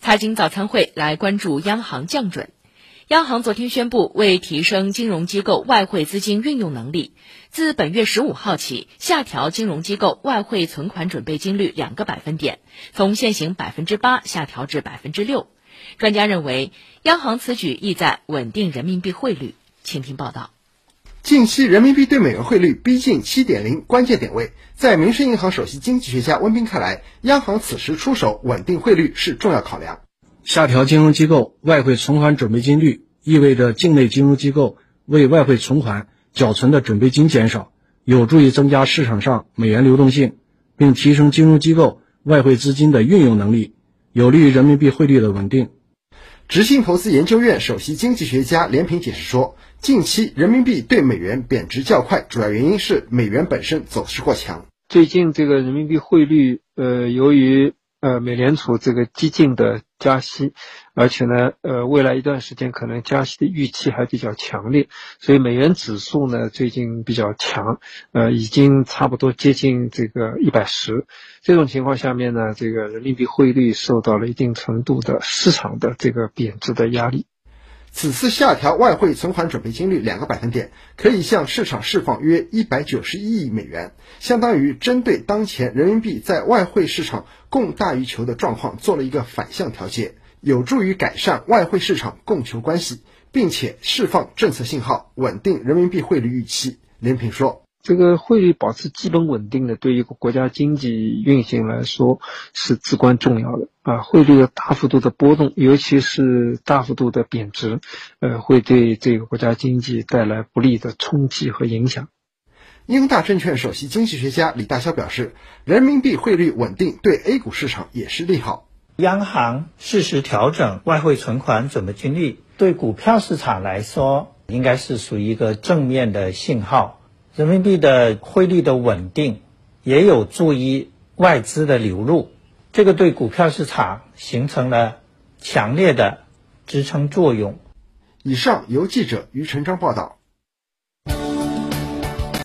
财经早餐会来关注央行降准。央行昨天宣布，为提升金融机构外汇资金运用能力，自本月十五号起下调金融机构外汇存款准备金率两个百分点，从现行百分之八下调至百分之六。专家认为，央行此举意在稳定人民币汇率。请听报道。近期人民币对美元汇率逼近七点零关键点位，在民生银行首席经济学家温彬看来，央行此时出手稳定汇率是重要考量。下调金融机构外汇存款准备金率，意味着境内金融机构为外汇存款缴存的准备金减少，有助于增加市场上美元流动性，并提升金融机构外汇资金的运用能力，有利于人民币汇率的稳定。执信投资研究院首席经济学家连平解释说，近期人民币对美元贬值较快，主要原因是美元本身走势过强。最近这个人民币汇率，呃，由于呃美联储这个激进的加息，而且呢，呃，未来一段时间可能加息的预期还比较强烈，所以美元指数呢最近比较强，呃，已经差不多接近这个一百十。这种情况下面呢，这个人民币汇率受到了一定程度的市场的这个贬值的压力。此次下调外汇存款准备金率两个百分点，可以向市场释放约一百九十一亿美元，相当于针对当前人民币在外汇市场供大于求的状况做了一个反向调节，有助于改善外汇市场供求关系，并且释放政策信号，稳定人民币汇率预期。林平说。这个汇率保持基本稳定的，对一个国家经济运行来说是至关重要的啊。汇率的大幅度的波动，尤其是大幅度的贬值，呃，会对这个国家经济带来不利的冲击和影响。英大证券首席经济学家李大霄表示，人民币汇率稳定对 A 股市场也是利好。央行适时调整外汇存款准备金率，对股票市场来说，应该是属于一个正面的信号。人民币的汇率的稳定，也有助于外资的流入，这个对股票市场形成了强烈的支撑作用。以上由记者于晨章报道。